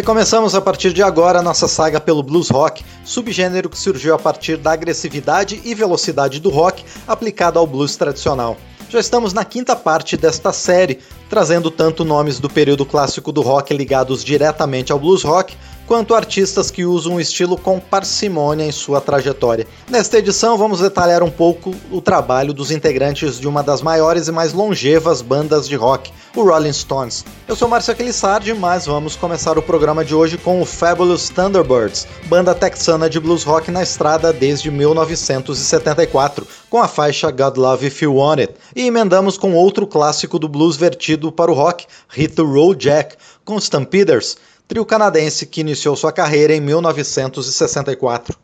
Recomeçamos a partir de agora nossa saga pelo blues rock, subgênero que surgiu a partir da agressividade e velocidade do rock aplicada ao blues tradicional. Já estamos na quinta parte desta série, trazendo tanto nomes do período clássico do rock ligados diretamente ao blues rock, quanto artistas que usam o estilo com parcimônia em sua trajetória. Nesta edição, vamos detalhar um pouco o trabalho dos integrantes de uma das maiores e mais longevas bandas de rock, o Rolling Stones. Eu sou Márcio Aquilissardi, mas vamos começar o programa de hoje com o Fabulous Thunderbirds, banda texana de blues rock na estrada desde 1974, com a faixa God Love If You Want It, e emendamos com outro clássico do blues vertido para o rock, Hit the Road Jack, com Stampeders, trio canadense que iniciou sua carreira em 1964.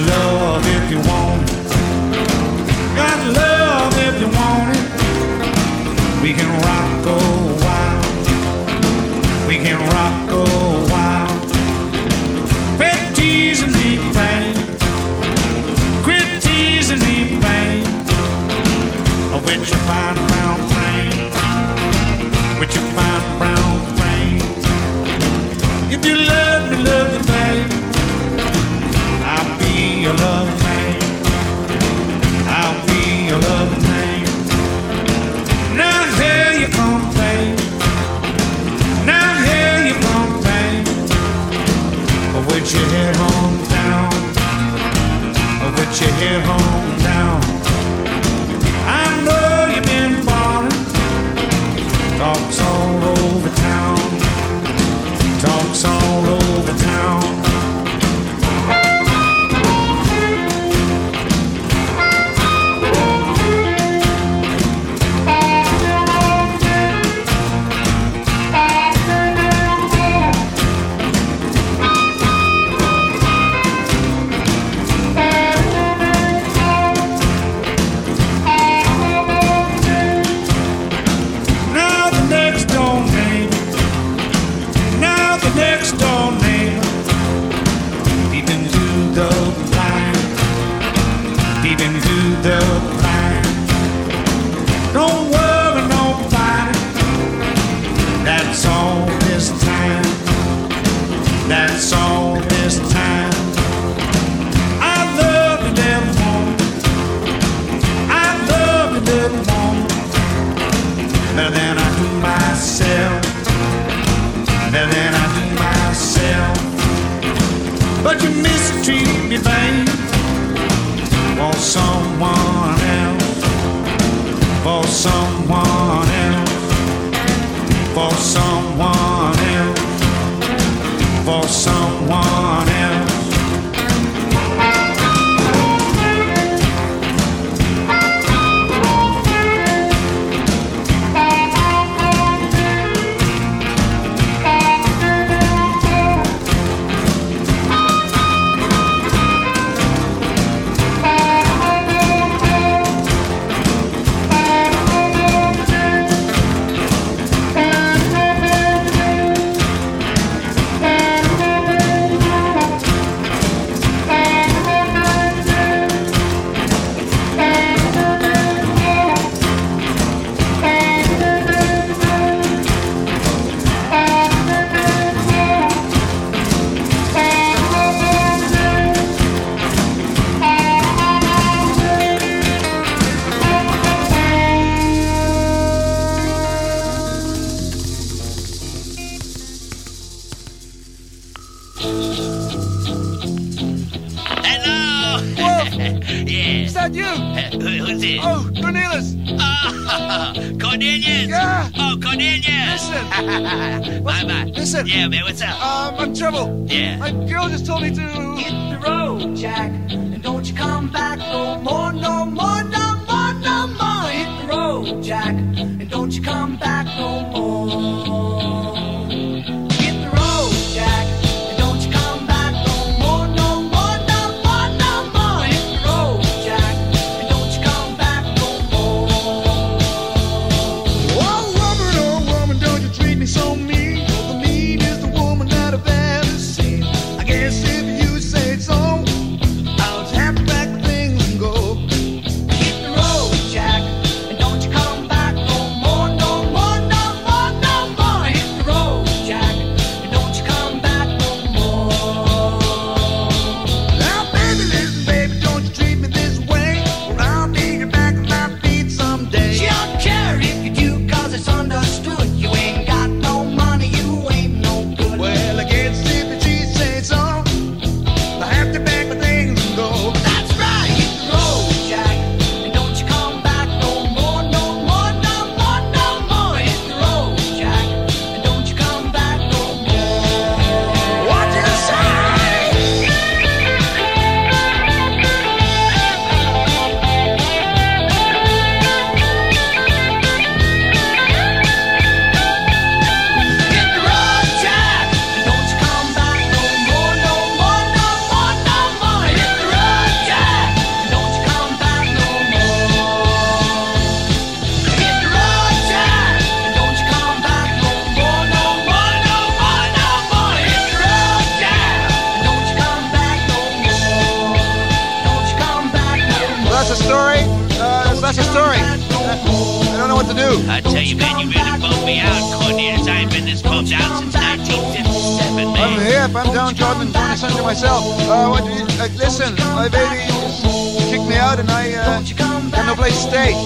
love.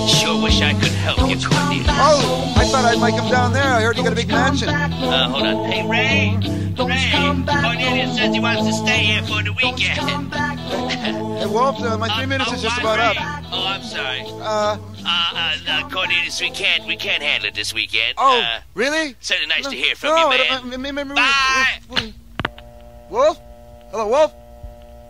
Sure wish I could help. Don't Here's what Oh, I thought I'd like him down there. I heard you got a big mansion. Uh, hold on. Hey, Ray. Ray. Cornelius says he wants to stay here for the weekend. hey, Wolf, uh, my three um, minutes oh, is just about Ray. up. Oh, I'm sorry. Uh, uh, uh, uh, Cornelius, we can't, we can't handle it this weekend. Oh, uh, really? Certainly nice no, to hear from no, you, man. No, no, no, Bye. Wolf? Hello, Wolf?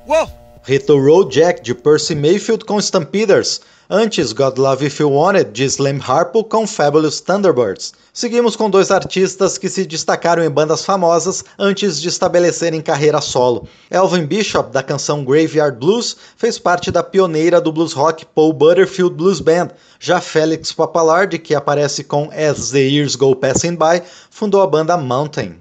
Wolf? Hit the road, Jack, de Percy Mayfield com Stampeders. Antes, God Love If You Wanted, de Slim Harpo com Fabulous Thunderbirds. Seguimos com dois artistas que se destacaram em bandas famosas antes de estabelecerem carreira solo. Elvin Bishop, da canção Graveyard Blues, fez parte da pioneira do blues rock Paul Butterfield Blues Band. Já Felix Papalard, que aparece com As the Years Go Passing By, fundou a banda Mountain.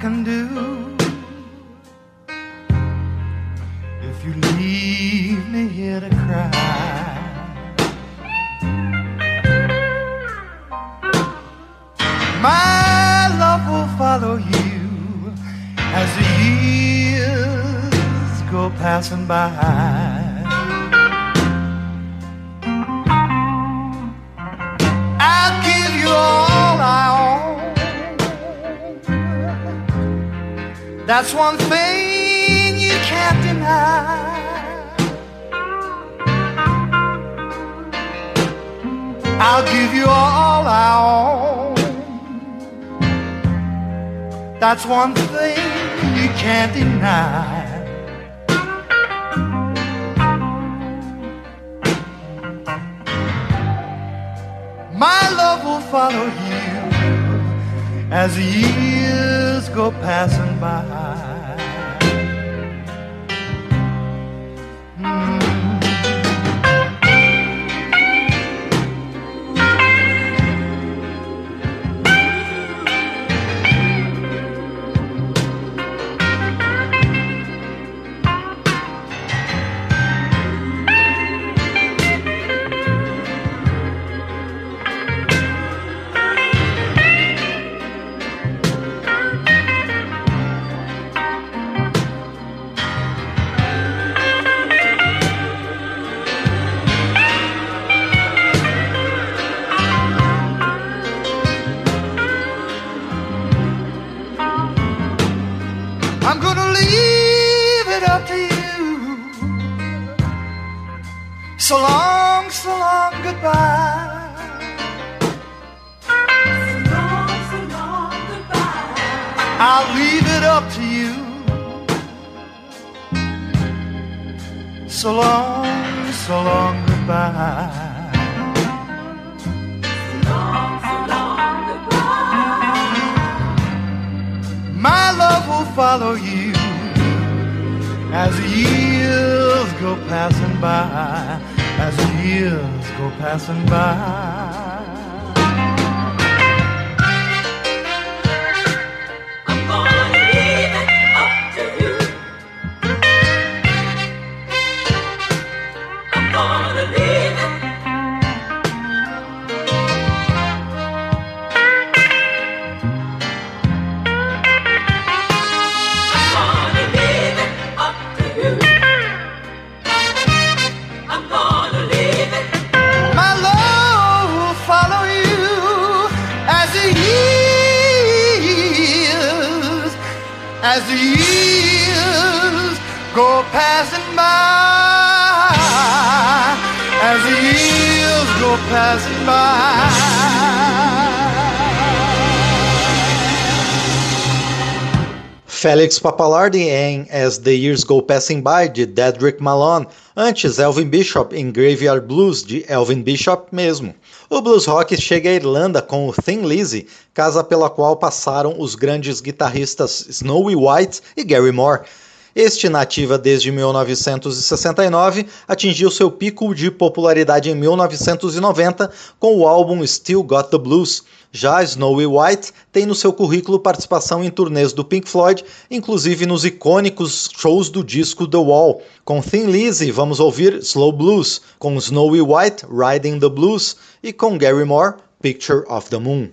Can do I'll give you all I own. That's one thing you can't deny. My love will follow you as the years go passing by. So long, so long, goodbye. My love will follow you as the years go passing by, as the years go passing by. Felix Papalardi em As the Years Go Passing By, de Dedrick Malone. Antes, Elvin Bishop em Graveyard Blues, de Elvin Bishop mesmo. O blues rock chega à Irlanda com o Thin Lizzy, casa pela qual passaram os grandes guitarristas Snowy White e Gary Moore. Este, nativa desde 1969, atingiu seu pico de popularidade em 1990 com o álbum Still Got the Blues. Já Snowy White tem no seu currículo participação em turnês do Pink Floyd, inclusive nos icônicos shows do disco The Wall. Com Thin Lizzy, vamos ouvir Slow Blues, com Snowy White, Riding the Blues e com Gary Moore, Picture of the Moon.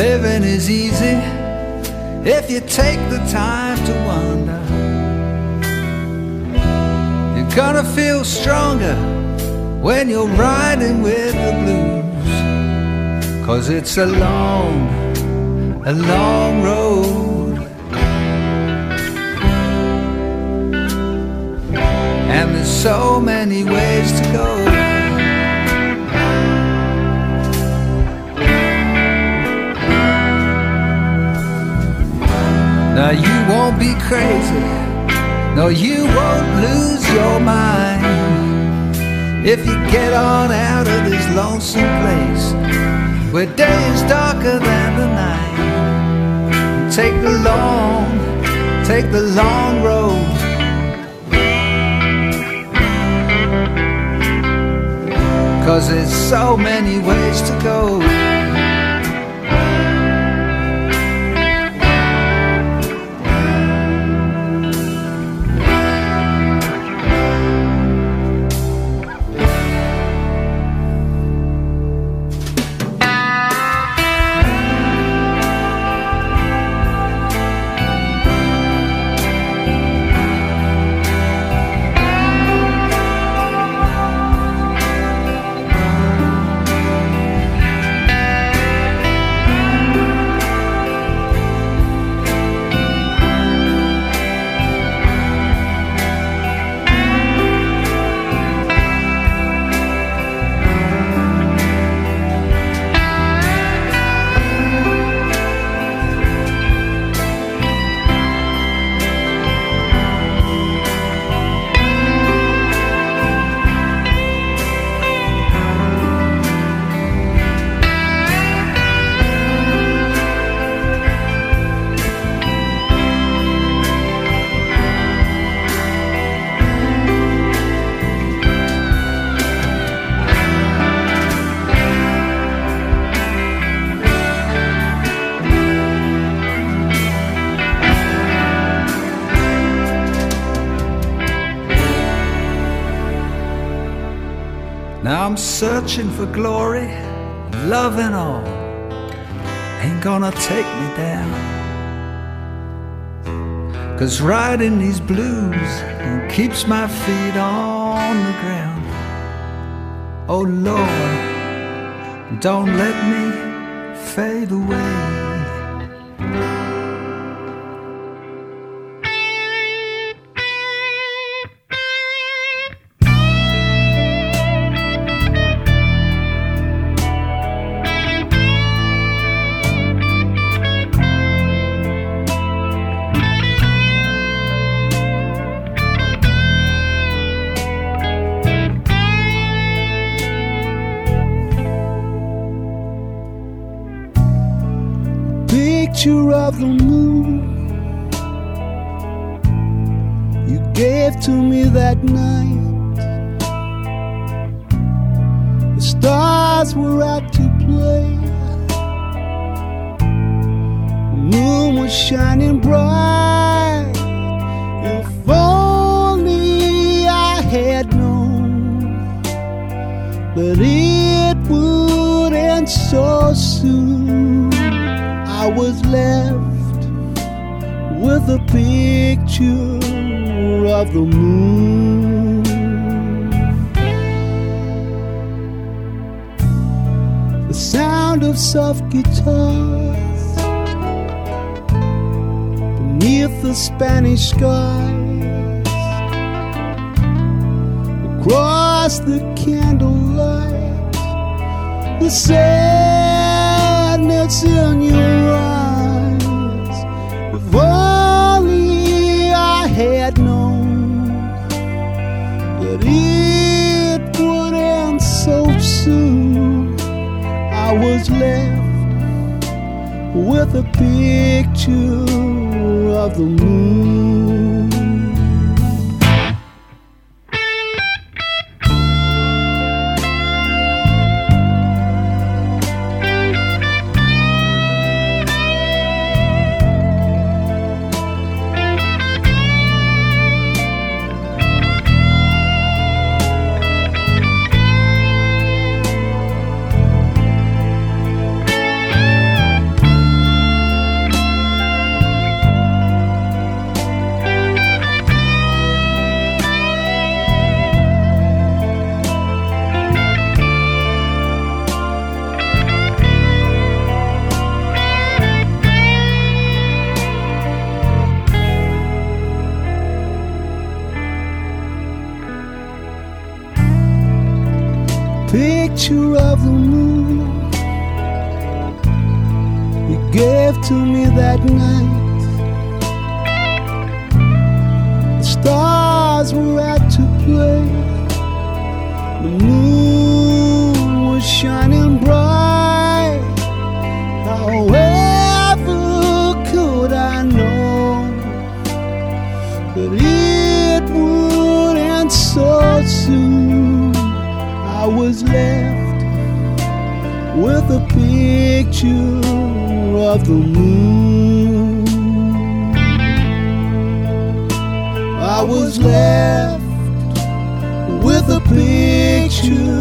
Living is easy if you take the time to wander. You're gonna feel stronger when you're riding with the blues. Cause it's a long, a long road. And there's so many ways to go. Be crazy. No, you won't lose your mind if you get on out of this lonesome place where day is darker than the night. Take the long, take the long road. Cause there's so many ways to go. Searching for glory, love and all. Ain't gonna take me down. Cause riding these blues keeps my feet on the ground. Oh Lord, don't let me fade away. Had known that it would end so soon. I was left with a picture of the moon. The sound of soft guitars beneath the Spanish skies, across the candlelight, the sadness in your eyes. If only I had known that it would end so soon, I was left with a picture of the moon. Gave to me that night. The stars were out to play. The moon was shining bright. However, could I know that it would end so soon? I was left with a picture of the moon. I was left with a picture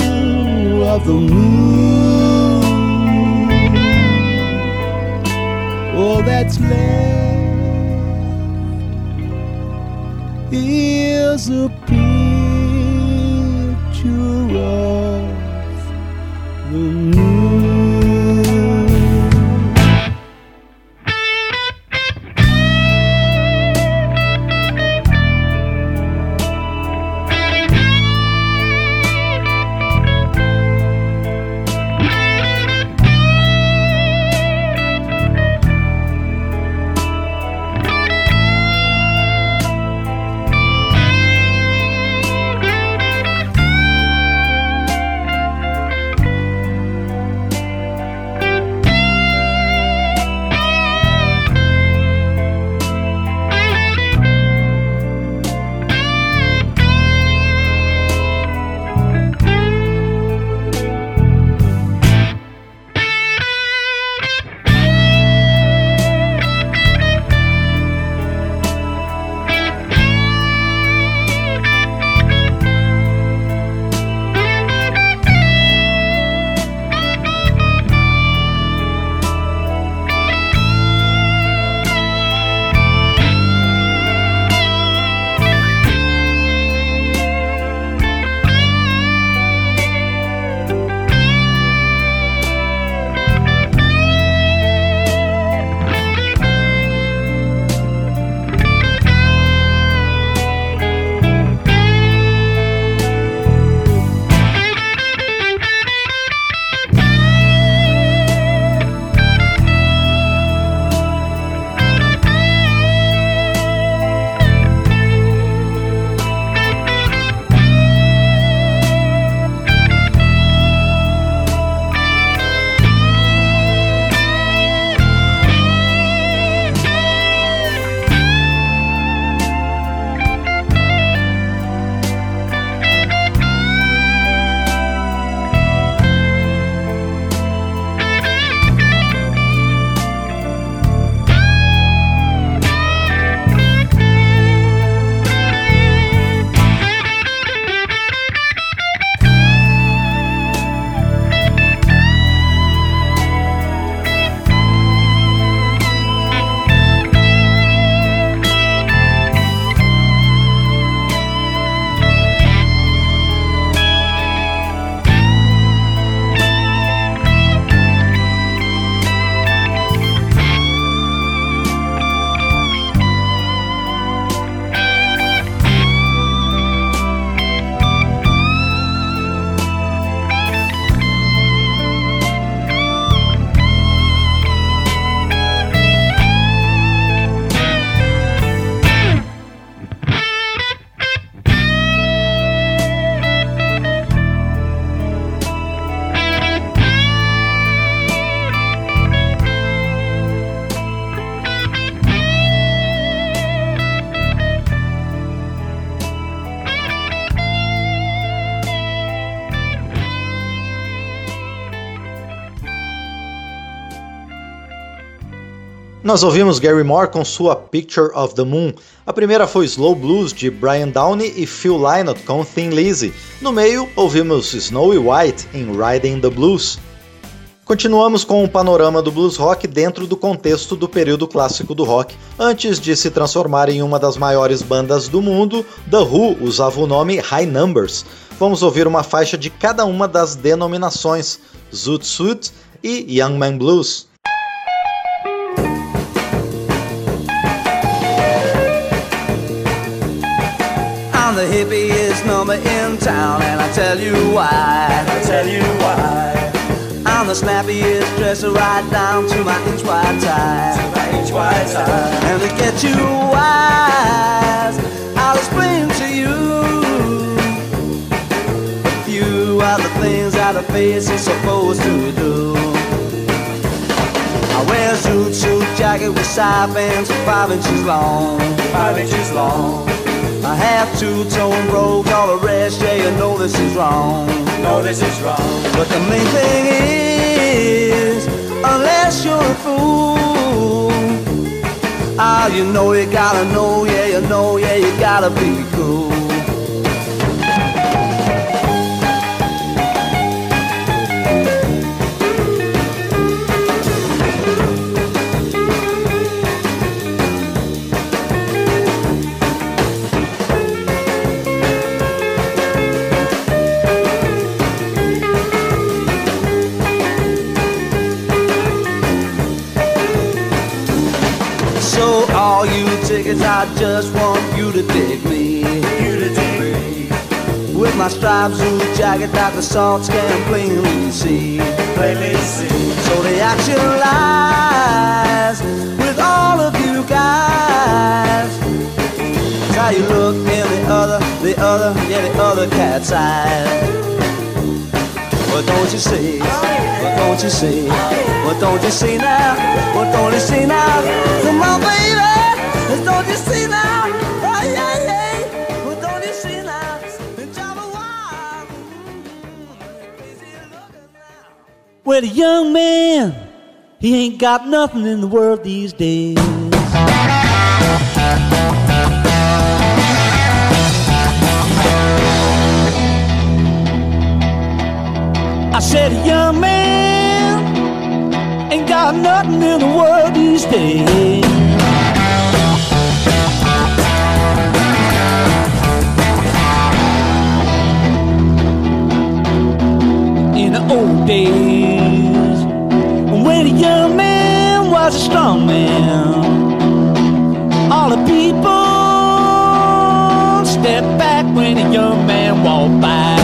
of the moon. All that's left is a picture Nós ouvimos Gary Moore com sua Picture of the Moon. A primeira foi Slow Blues de Brian Downey e Phil Lynott com Thin Lizzy. No meio, ouvimos Snowy White em Riding the Blues. Continuamos com o panorama do blues rock dentro do contexto do período clássico do rock. Antes de se transformar em uma das maiores bandas do mundo, The Who usava o nome High Numbers. Vamos ouvir uma faixa de cada uma das denominações, Zoot Suit e Young Man Blues. The hippiest number in town, and I tell you why. I tell you why. I'm the snappiest dresser right down to my inch wide tie. To my inch wide tie. And to get you wise, I'll explain to you a few of the things that a face is supposed to do. I wear a suit, suit jacket with side bands five inches long, five inches long. I have two-tone robe, all the rest, yeah, you know this is wrong. No, this is wrong. But the main thing is, unless you're a fool, ah, you know you gotta know, yeah, you know, yeah, you gotta be cool. I just want you to dig me. You to dig me. With my striped suit jacket that the salts can plainly see. Plainly see. So the action lies with all of you guys. It's how you look in the other, the other, yeah, the other cat's eyes. What don't you see? What don't you see? What don't you see now? What don't you see now? Come on, baby. Well, the young man, he ain't got nothing in the world these days. I said, a young man ain't got nothing in the world these days. In the old days, when a young man was a strong man, all the people stepped back when a young man walked by.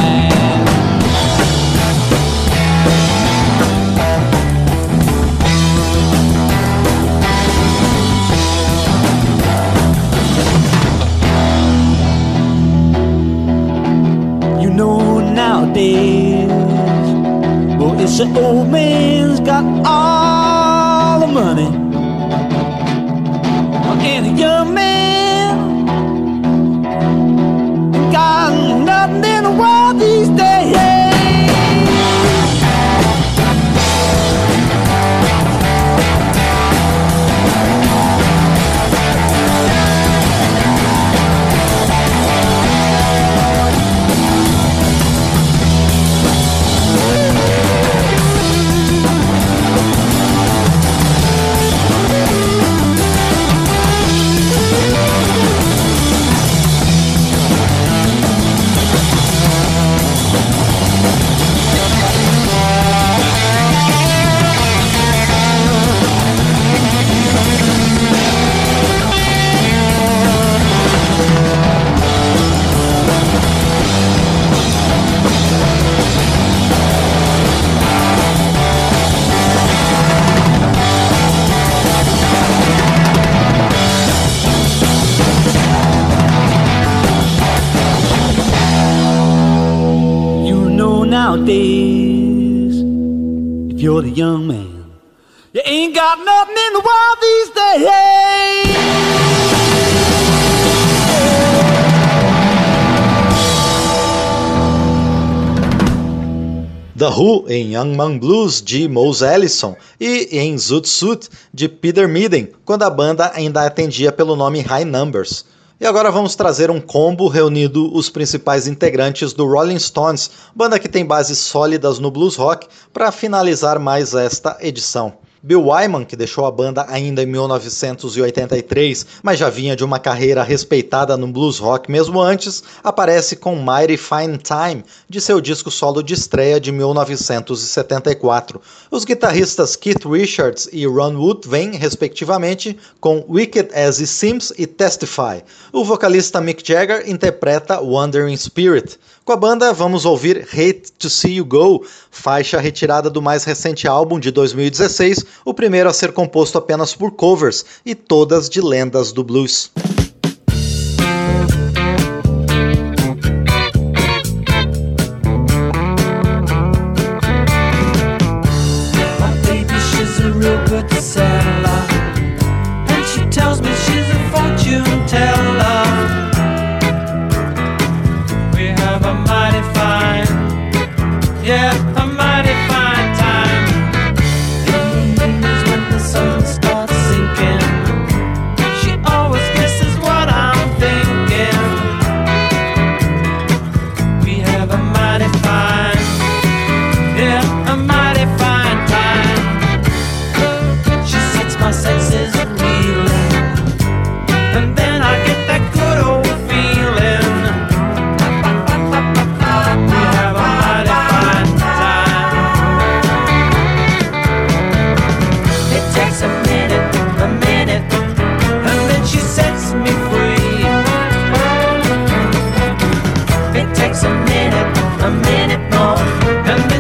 Em Young Man Blues de Mose Allison e em Zoot Suit de Peter Meeden, quando a banda ainda atendia pelo nome High Numbers. E agora vamos trazer um combo reunindo os principais integrantes do Rolling Stones, banda que tem bases sólidas no blues rock, para finalizar mais esta edição. Bill Wyman, que deixou a banda ainda em 1983, mas já vinha de uma carreira respeitada no blues rock mesmo antes, aparece com Mighty Fine Time, de seu disco solo de estreia de 1974. Os guitarristas Keith Richards e Ron Wood vêm, respectivamente, com Wicked As It Seems e Testify. O vocalista Mick Jagger interpreta Wandering Spirit. Com a banda, vamos ouvir Hate to See You Go, faixa retirada do mais recente álbum de 2016, o primeiro a ser composto apenas por covers e todas de lendas do blues.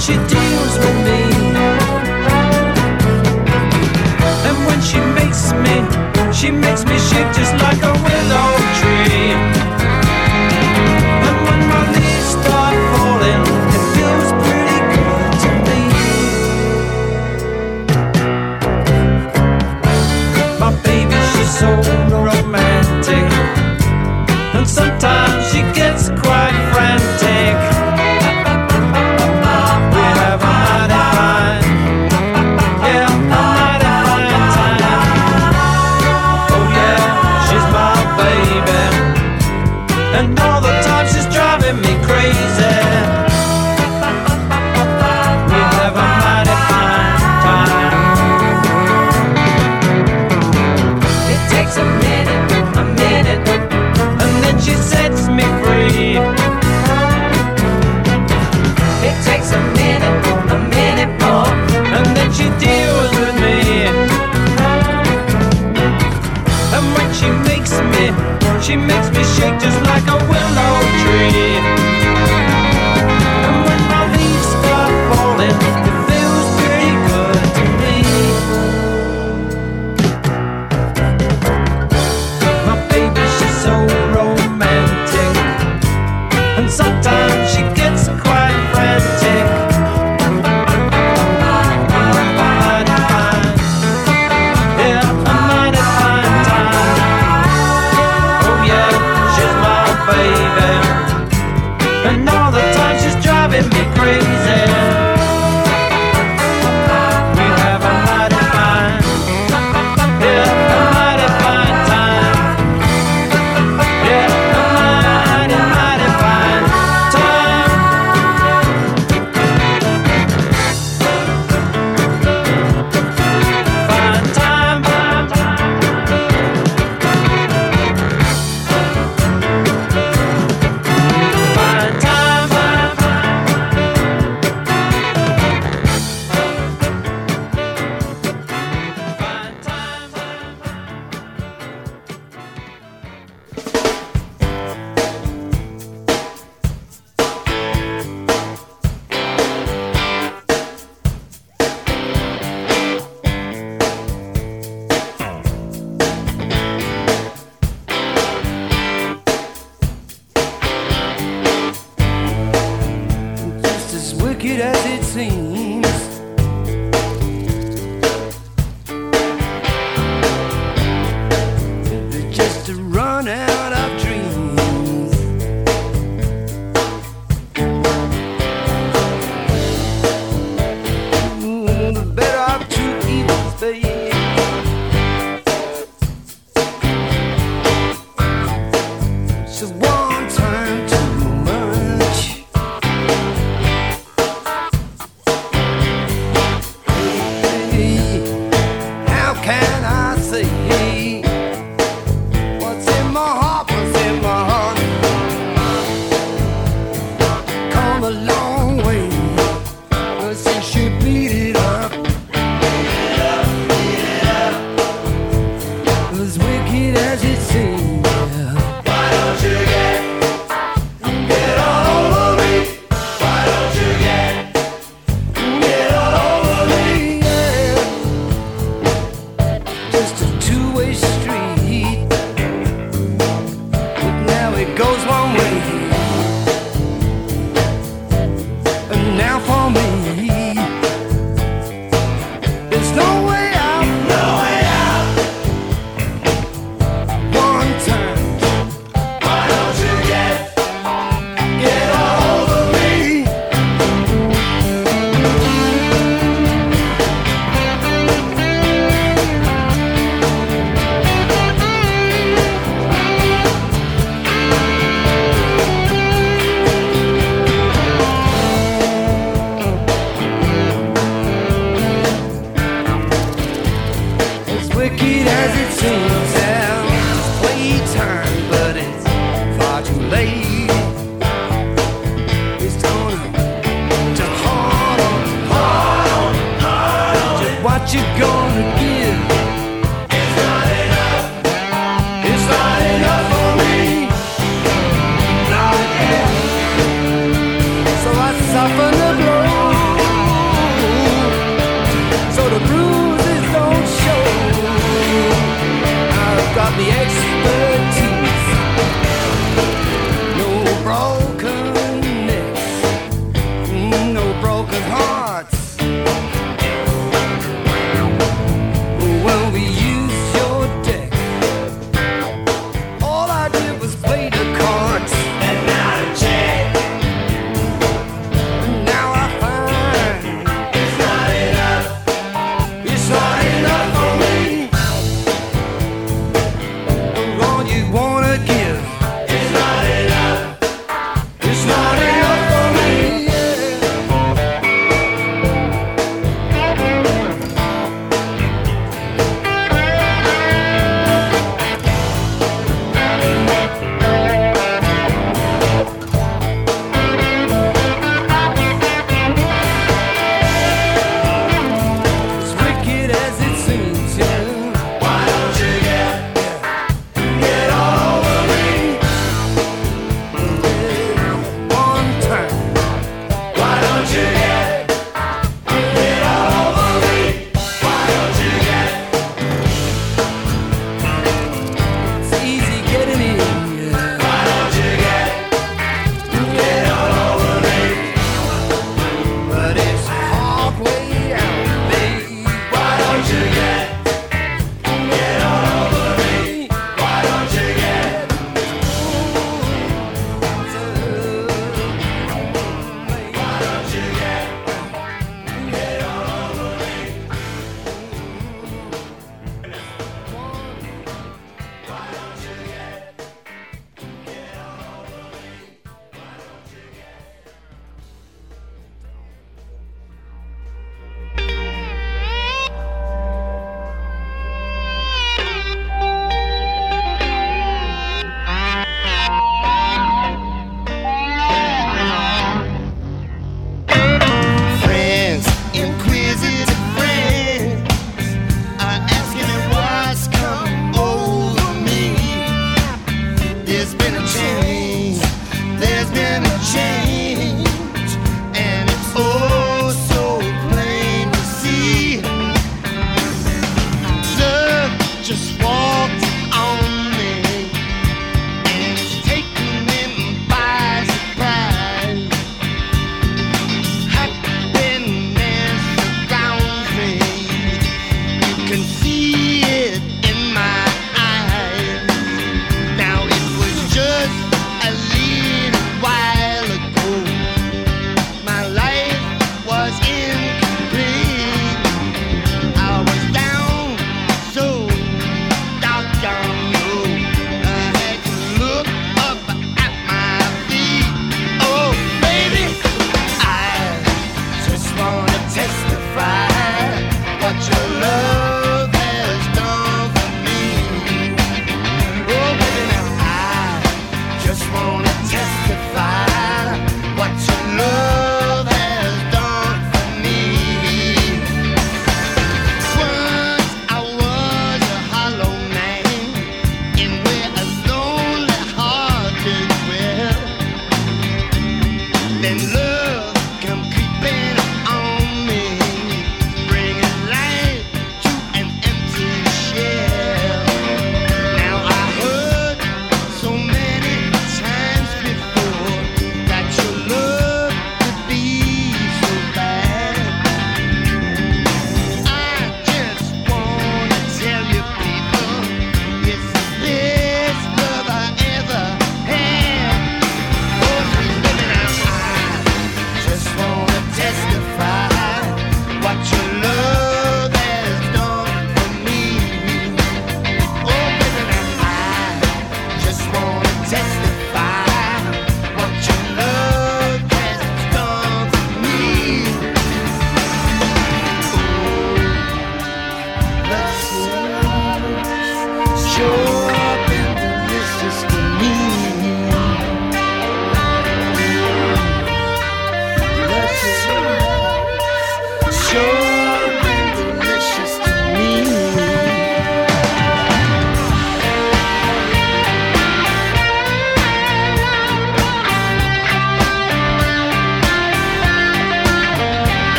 she deals with me. And when she makes me, she makes me shake just like a willow.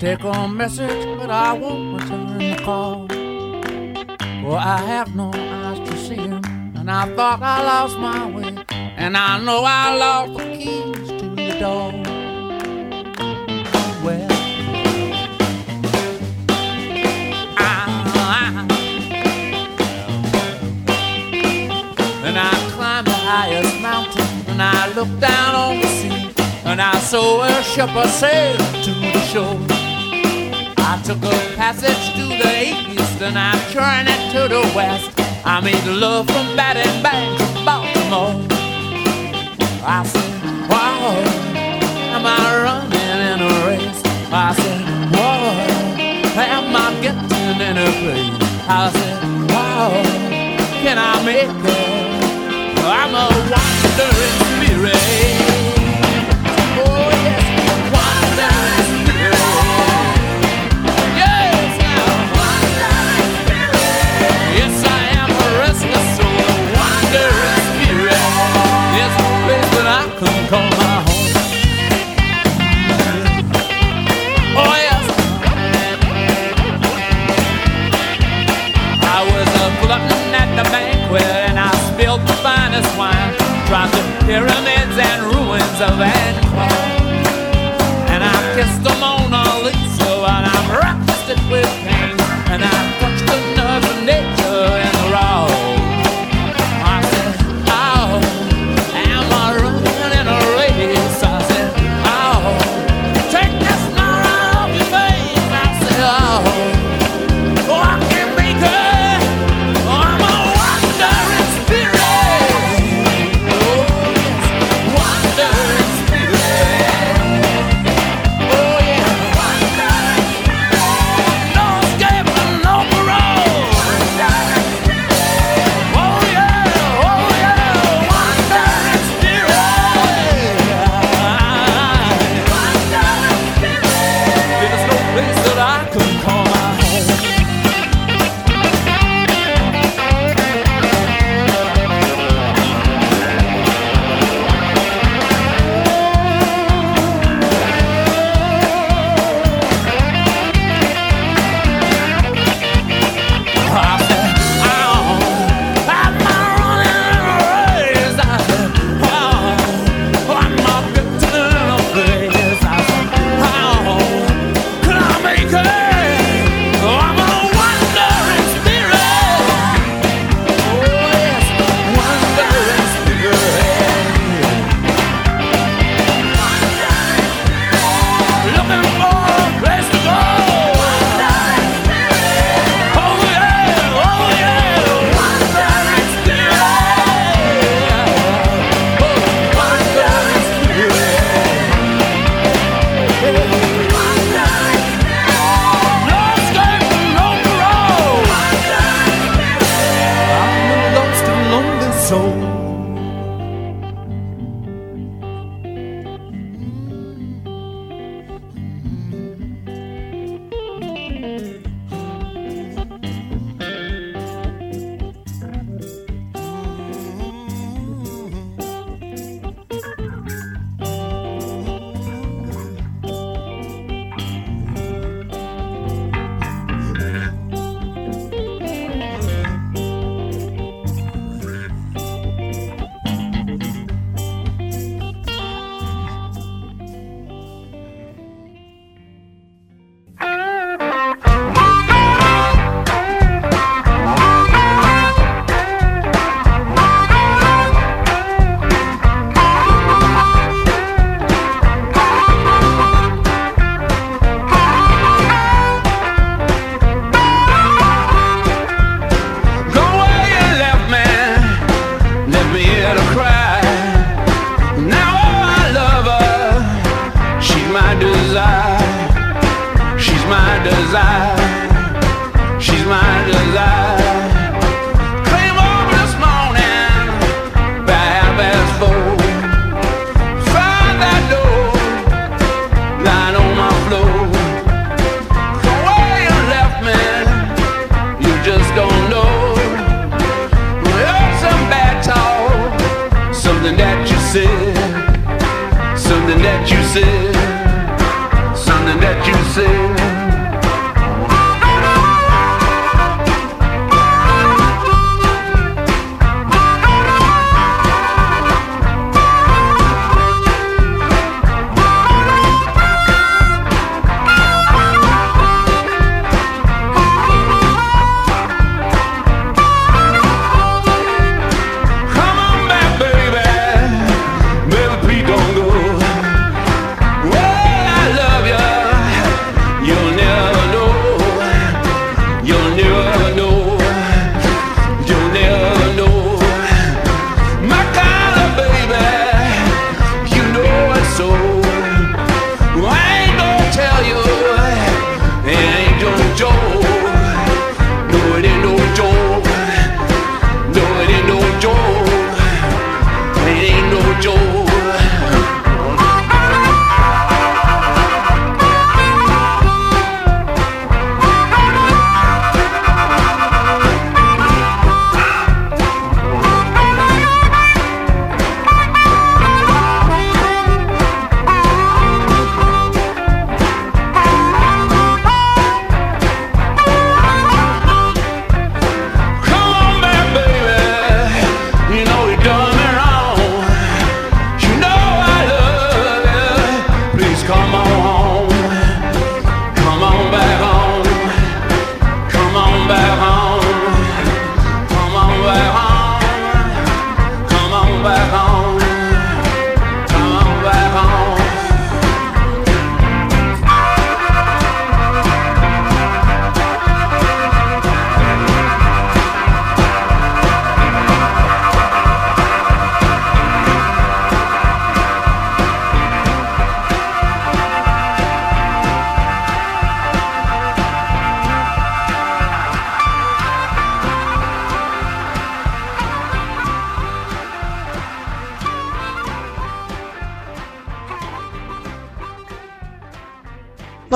Take a message, but I won't return the call. Well, I have no eyes to see him, and I thought I lost my way, and I know I lost the keys to the door. Well, I, and I climbed the highest mountain, and I looked down on the sea, and I saw a ship sail to the shore. Took a passage to the east, and I turned it to the west. I made love from Baton Bank to Baltimore. I said, Wow, am I running in a race? I said, Wow, am I getting in a place? I said, Wow, can I make it? I'm a wandering spirit.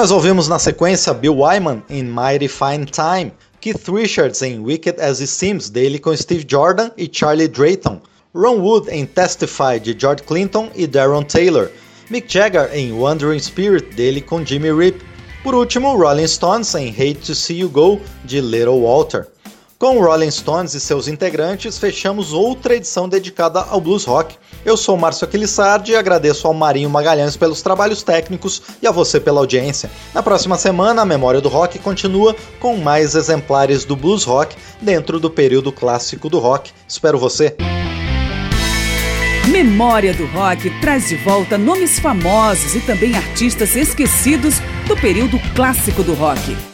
Nós ouvimos na sequência Bill Wyman em Mighty Fine Time, Keith Richards em Wicked as It Seems, dele com Steve Jordan e Charlie Drayton, Ron Wood em Testify, de George Clinton e Darren Taylor, Mick Jagger em Wandering Spirit, dele com Jimmy Rip, por último Rolling Stones em Hate to See You Go, de Little Walter. Com Rolling Stones e seus integrantes, fechamos outra edição dedicada ao blues rock. Eu sou Márcio Aquilissardi e agradeço ao Marinho Magalhães pelos trabalhos técnicos e a você pela audiência. Na próxima semana, a Memória do Rock continua com mais exemplares do blues rock dentro do período clássico do rock. Espero você! Memória do Rock traz de volta nomes famosos e também artistas esquecidos do período clássico do rock.